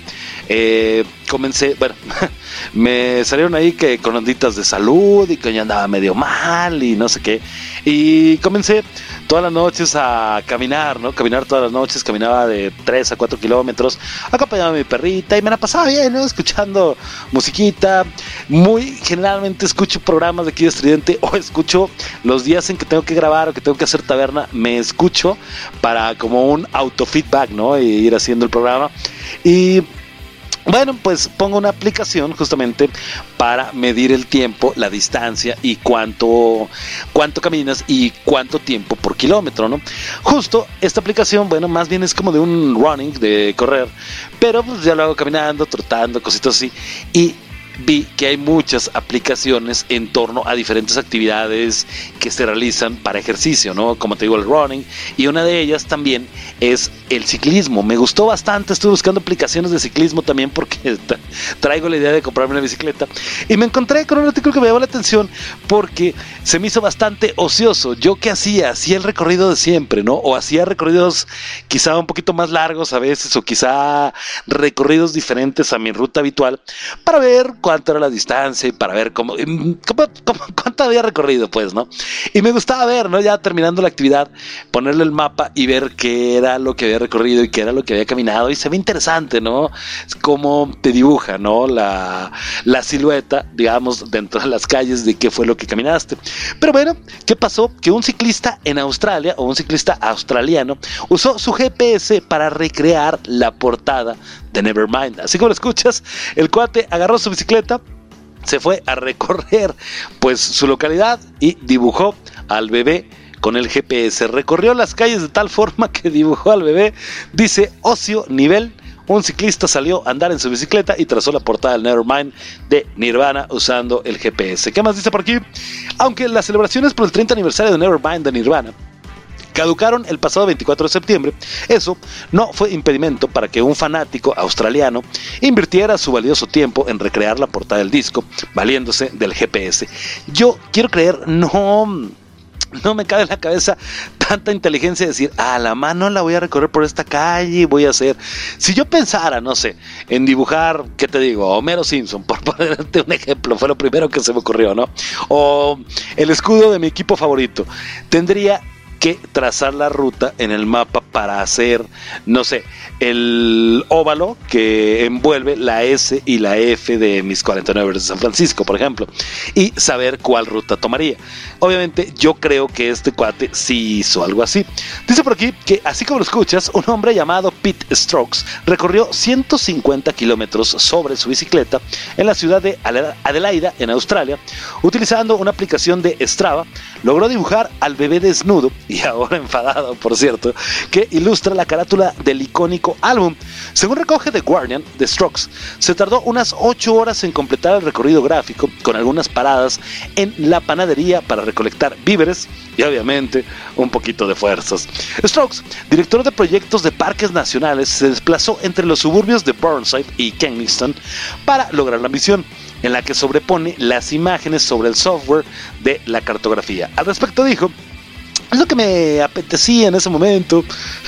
eh, comencé, bueno, me salieron ahí que con onditas de salud y que yo andaba medio mal y no sé qué. Y comencé todas las noches a caminar, ¿no? Caminar todas las noches, caminaba de 3 a 4 kilómetros, acompañaba a mi perrita y me la pasaba bien, ¿no? Escuchando musiquita. Muy generalmente escucho programas de aquí de Estridente o escucho los días en que tengo que grabar o que tengo que hacer taberna, me escucho para como un autofeedback, ¿no? Y ir haciendo el programa. Y bueno, pues pongo una aplicación justamente para medir el tiempo, la distancia y cuánto, cuánto caminas y cuánto tiempo por kilómetro, ¿no? Justo esta aplicación, bueno, más bien es como de un running, de correr, pero pues ya lo hago caminando, trotando, cositas así. Y vi que hay muchas aplicaciones en torno a diferentes actividades que se realizan para ejercicio, ¿no? Como te digo, el running. Y una de ellas también es el ciclismo. Me gustó bastante, estuve buscando aplicaciones de ciclismo también porque traigo la idea de comprarme una bicicleta. Y me encontré con un artículo que me llamó la atención porque se me hizo bastante ocioso. Yo qué hacía, hacía el recorrido de siempre, ¿no? O hacía recorridos quizá un poquito más largos a veces, o quizá recorridos diferentes a mi ruta habitual, para ver cuánto era la distancia y para ver cómo, cómo, cómo, cuánto había recorrido, pues, ¿no? Y me gustaba ver, ¿no? Ya terminando la actividad, ponerle el mapa y ver qué era lo que había recorrido y qué era lo que había caminado. Y se ve interesante, ¿no? Es como te dibuja, ¿no? La, la silueta, digamos, dentro de las calles de qué fue lo que caminaste. Pero bueno, ¿qué pasó? Que un ciclista en Australia, o un ciclista australiano, usó su GPS para recrear la portada de Nevermind. Así como lo escuchas, el cuate agarró su bicicleta, se fue a recorrer pues su localidad y dibujó al bebé con el GPS. Recorrió las calles de tal forma que dibujó al bebé, dice ocio nivel. Un ciclista salió a andar en su bicicleta y trazó la portada del Nevermind de Nirvana usando el GPS. ¿Qué más dice por aquí? Aunque las celebraciones por el 30 aniversario de Nevermind de Nirvana caducaron el pasado 24 de septiembre, eso no fue impedimento para que un fanático australiano invirtiera su valioso tiempo en recrear la portada del disco, valiéndose del GPS. Yo quiero creer, no... No me cabe en la cabeza tanta inteligencia de decir, a la mano la voy a recorrer por esta calle y voy a hacer. Si yo pensara, no sé, en dibujar, ¿qué te digo? Homero Simpson, por ponerte un ejemplo, fue lo primero que se me ocurrió, ¿no? O el escudo de mi equipo favorito. Tendría que trazar la ruta en el mapa para hacer, no sé, el óvalo que envuelve la S y la F de mis 49 de San Francisco, por ejemplo, y saber cuál ruta tomaría. Obviamente yo creo que este cuate sí hizo algo así. Dice por aquí que así como lo escuchas, un hombre llamado Pete Strokes recorrió 150 kilómetros sobre su bicicleta en la ciudad de Adelaida, en Australia, utilizando una aplicación de Strava, logró dibujar al bebé desnudo y ahora enfadado, por cierto, que ilustra la carátula del icónico álbum. Según recoge The Guardian, The Strokes se tardó unas 8 horas en completar el recorrido gráfico, con algunas paradas en la panadería para recolectar víveres y obviamente un poquito de fuerzas. Strokes, director de proyectos de parques nacionales, se desplazó entre los suburbios de Burnside y Kensington para lograr la misión en la que sobrepone las imágenes sobre el software de la cartografía. Al respecto dijo, Es lo que me apetecía en ese momento.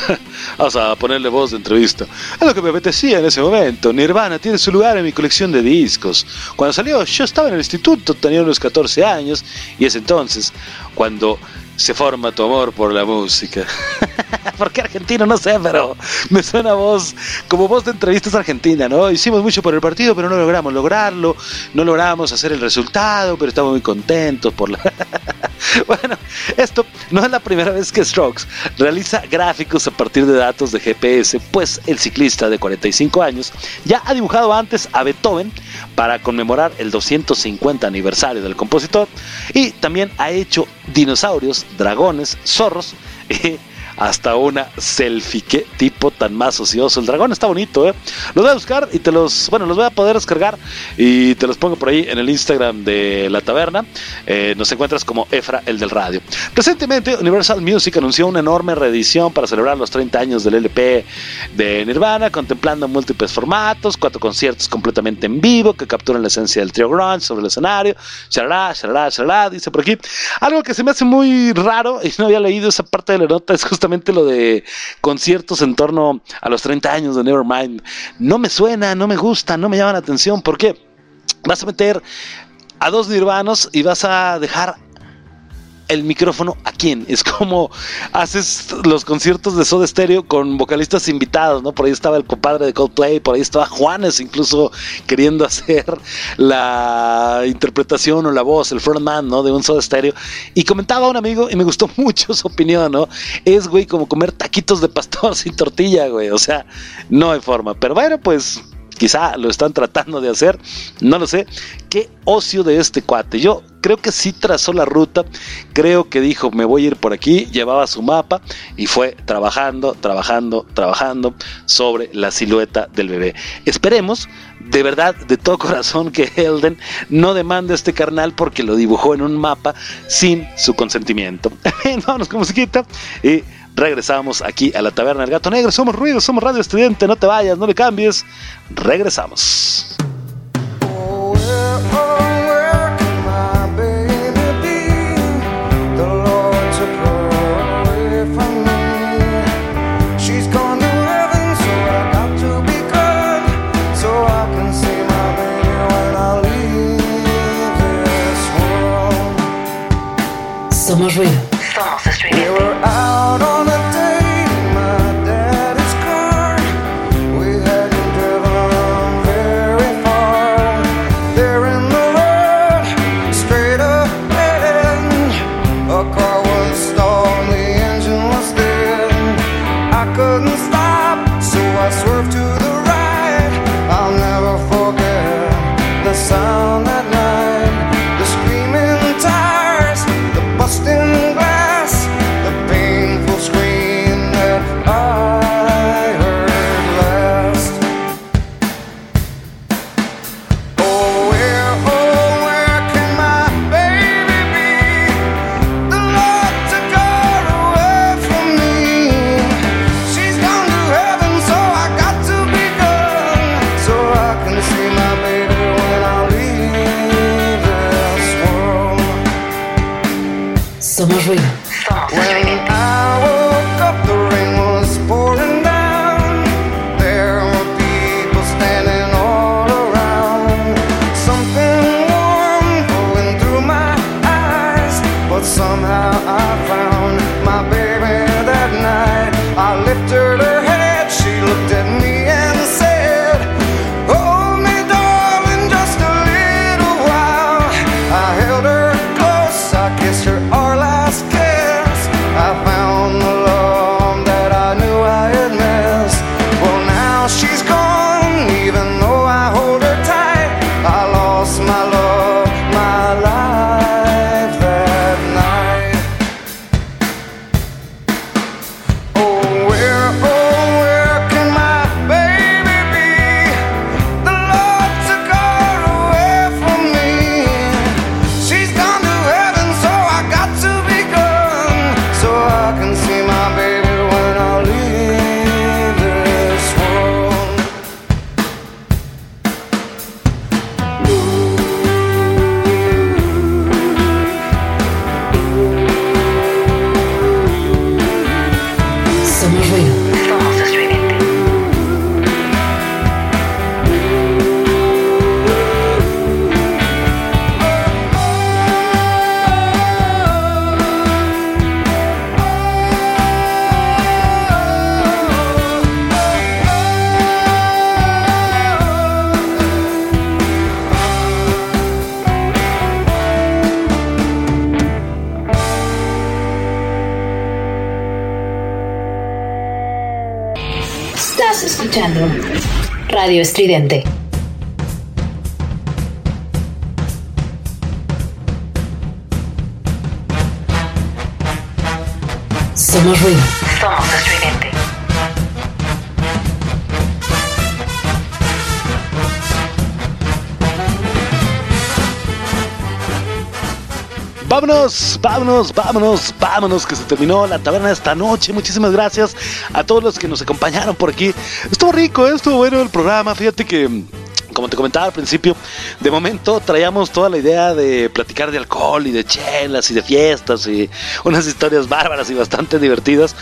Vamos a ponerle voz de entrevista. Es lo que me apetecía en ese momento. Nirvana tiene su lugar en mi colección de discos. Cuando salió, yo estaba en el instituto, tenía unos 14 años, y es entonces cuando se forma tu amor por la música. ¿Por qué argentino? No sé, pero me suena voz como voz de entrevistas argentina, ¿no? Hicimos mucho por el partido, pero no logramos lograrlo, no logramos hacer el resultado, pero estamos muy contentos por la... bueno, esto no es la primera vez que Strokes realiza gráficos a partir de datos de GPS, pues el ciclista de 45 años ya ha dibujado antes a Beethoven para conmemorar el 250 aniversario del compositor y también ha hecho dinosaurios, dragones, zorros y hasta una selfie. Qué tipo tan más ocioso. El dragón está bonito, ¿eh? Los voy a buscar y te los, bueno, los voy a poder descargar y te los pongo por ahí en el Instagram de la taberna. Eh, nos encuentras como Efra, el del radio. Recientemente, Universal Music anunció una enorme reedición para celebrar los 30 años del LP de Nirvana, contemplando múltiples formatos, cuatro conciertos completamente en vivo que capturan la esencia del trio grunge sobre el escenario. Shalala, shalala, shalala, dice por aquí. Algo que se me hace muy raro y no había leído esa parte de la nota es justamente lo de conciertos en torno a los 30 años de Nevermind. No me suena, no me gusta, no me llama la atención. ¿Por qué? Vas a meter a dos nirvanos y vas a dejar el micrófono a quién. Es como haces los conciertos de Soda Stereo con vocalistas invitados, ¿no? Por ahí estaba el compadre de Coldplay, por ahí estaba Juanes incluso queriendo hacer la interpretación o la voz, el frontman, ¿no? De un Soda Stereo. Y comentaba un amigo y me gustó mucho su opinión, ¿no? Es, güey, como comer taquitos de pastor sin tortilla, güey. O sea, no hay forma. Pero bueno, pues quizá lo están tratando de hacer, no lo sé. Qué ocio de este cuate. Yo creo que sí trazó la ruta, creo que dijo me voy a ir por aquí, llevaba su mapa y fue trabajando, trabajando, trabajando sobre la silueta del bebé. Esperemos de verdad, de todo corazón, que Elden no demande a este carnal porque lo dibujó en un mapa sin su consentimiento. Vámonos con musiquita y regresamos aquí a la taberna del gato negro. Somos ruido, somos radio estudiante, no te vayas, no le cambies. Regresamos. Oh, where, oh, Estridente. Somos ruido. Vámonos, vámonos, vámonos, vámonos, que se terminó la taberna esta noche. Muchísimas gracias a todos los que nos acompañaron por aquí. Estuvo rico, eh, estuvo bueno el programa. Fíjate que como te comentaba al principio, de momento traíamos toda la idea de platicar de alcohol y de chelas y de fiestas y unas historias bárbaras y bastante divertidas,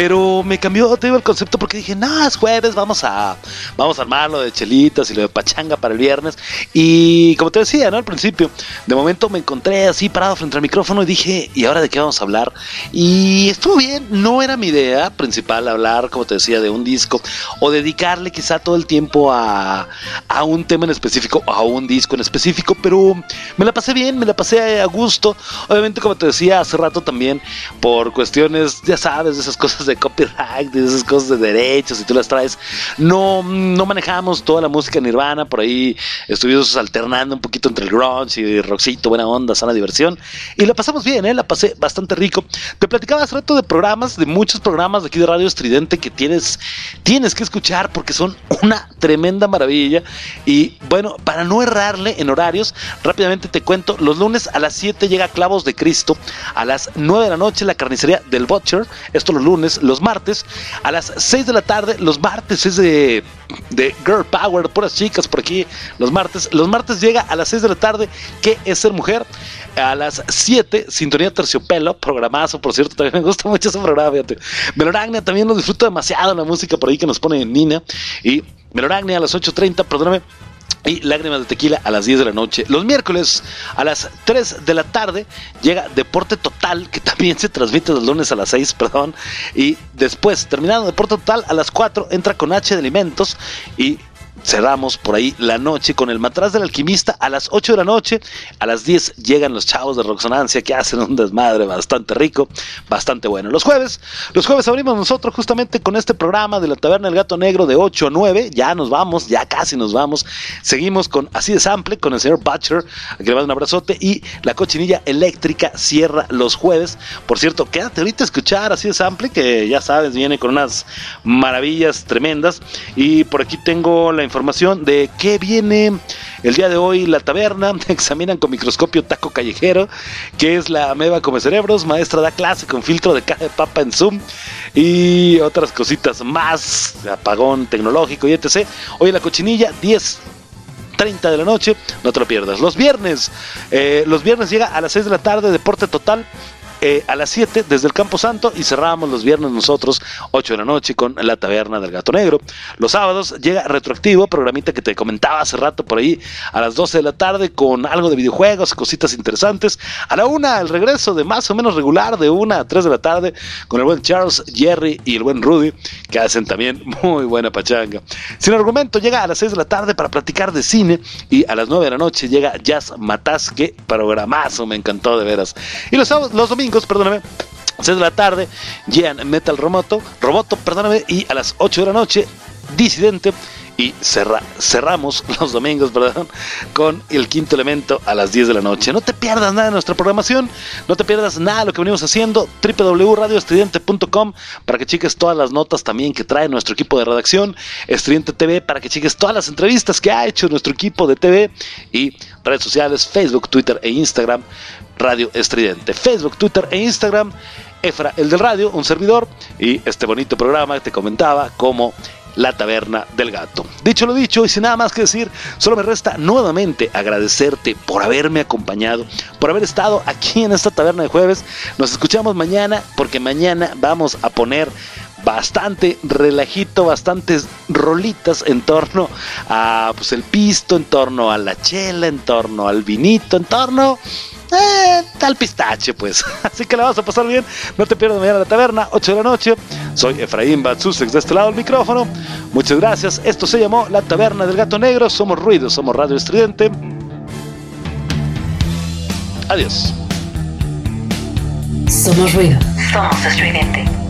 pero me cambió, te digo, el concepto porque dije, no, es jueves, vamos a, vamos a armar lo de chelitas y lo de pachanga para el viernes. Y como te decía, ¿no? Al principio, de momento me encontré así parado frente al micrófono y dije, ¿y ahora de qué vamos a hablar? Y estuvo bien, no era mi idea principal hablar, como te decía, de un disco o dedicarle quizá todo el tiempo a, a un tema en específico a un disco en específico, pero me la pasé bien, me la pasé a gusto. Obviamente, como te decía hace rato también, por cuestiones, ya sabes, de esas cosas de copyright, de esas cosas de derechos, y tú las traes, no, no manejamos toda la música nirvana, por ahí estuvimos alternando un poquito entre el grunge y rockcito, buena onda, sana diversión, y la pasamos bien, ¿eh? la pasé bastante rico. Te platicaba hace rato de programas, de muchos programas de aquí de Radio Estridente que tienes, tienes que escuchar porque son una tremenda maravilla. Y bueno, para no errarle en horarios, rápidamente te cuento, los lunes a las 7 llega Clavos de Cristo, a las 9 de la noche la carnicería del Butcher, esto los lunes, los martes, a las 6 de la tarde, los martes es de, de Girl Power, puras chicas por aquí, los martes, los martes llega a las 6 de la tarde, ¿qué es ser mujer? A las 7, Sintonía Terciopelo, programazo, por cierto, también me gusta mucho ese programa, fíjate. Meloragnia también lo disfruto demasiado, la música por ahí que nos pone Nina, y Meloragnia a las 8.30, perdóname, y Lágrimas de Tequila a las 10 de la noche. Los miércoles a las 3 de la tarde llega Deporte Total, que también se transmite los lunes a las 6, perdón. Y después, terminando Deporte Total, a las 4 entra con H de Alimentos y cerramos por ahí la noche con el matraz del alquimista a las 8 de la noche. A las 10 llegan los chavos de Roxonancia que hacen un desmadre bastante rico, bastante bueno. Los jueves, los jueves abrimos nosotros justamente con este programa de la Taberna del Gato Negro de 8 a 9. Ya nos vamos, ya casi nos vamos. Seguimos con así de sample con el señor Butcher, que le mando un abrazote. Y la cochinilla eléctrica cierra los jueves. Por cierto, quédate ahorita a escuchar así de sample, que ya sabes, viene con unas maravillas tremendas. Y por aquí tengo la información de qué viene el día de hoy la taberna. Examinan con microscopio taco callejero, que es la ameba come cerebros. Maestra da clase con filtro de caja de papa en Zoom y otras cositas más. Apagón tecnológico y etc. Hoy la cochinilla, 10 30 de la noche, no te lo pierdas. Los viernes, eh, los viernes llega a las 6 de la tarde, Deporte Total. Eh, a las 7 desde el Campo Santo y cerramos los viernes nosotros 8 de la noche con la taberna del gato negro. Los sábados llega retroactivo, programita que te comentaba hace rato por ahí a las 12 de la tarde con algo de videojuegos, cositas interesantes. A la una el regreso de más o menos regular de 1 a 3 de la tarde con el buen Charles, Jerry y el buen Rudy que hacen también muy buena pachanga. Sin argumento llega a las 6 de la tarde para platicar de cine y a las 9 de la noche llega Jazz Mataz, que programazo, me encantó de veras. Y los, los domingos, perdóname, 6 de la tarde, llegan Metal Roboto, Roboto, perdóname, y a las 8 de la noche, Disidente. Y cerra- cerramos los domingos, perdón, con el quinto elemento a las 10 de la noche. No te pierdas nada de nuestra programación, no te pierdas nada de lo que venimos haciendo. www.radioestridente.com para que cheques todas las notas también que trae nuestro equipo de redacción. Estridente TV para que cheques todas las entrevistas que ha hecho nuestro equipo de TV. Y redes sociales, Facebook, Twitter e Instagram, Radio Estridente. Facebook, Twitter e Instagram. Efra, el del radio, un servidor, y este bonito programa que te comentaba como La Taberna del Gato. Dicho lo dicho, y sin nada más que decir, solo me resta nuevamente agradecerte por haberme acompañado, por haber estado aquí en esta taberna de jueves. Nos escuchamos mañana, porque mañana vamos a poner bastante relajito, bastantes rolitas en torno a pues el pisto, en torno a la chela, en torno al vinito, en torno eh, al pistache, pues. Así que la vas a pasar bien. No te pierdas mañana la taberna, 8 de la noche. Soy Efraín Batsusex de este lado del micrófono. Muchas gracias. Esto se llamó La Taberna del Gato Negro. Somos Ruido, somos Radio Estridente. Adiós. Somos ruido. Somos estridente.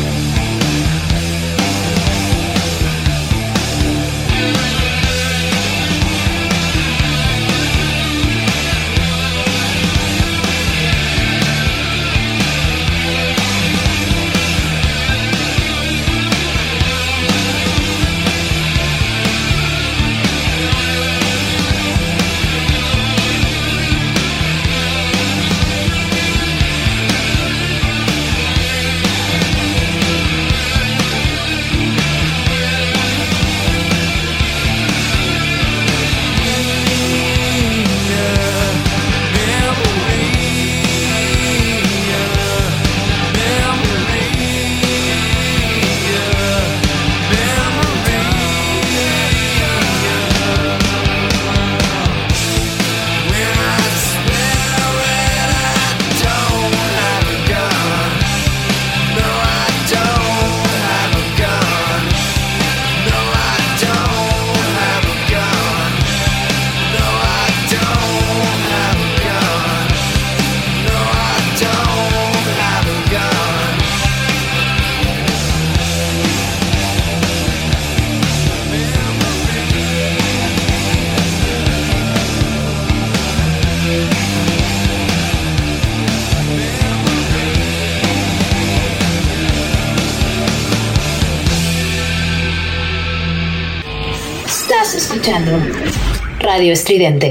Radio Estridente.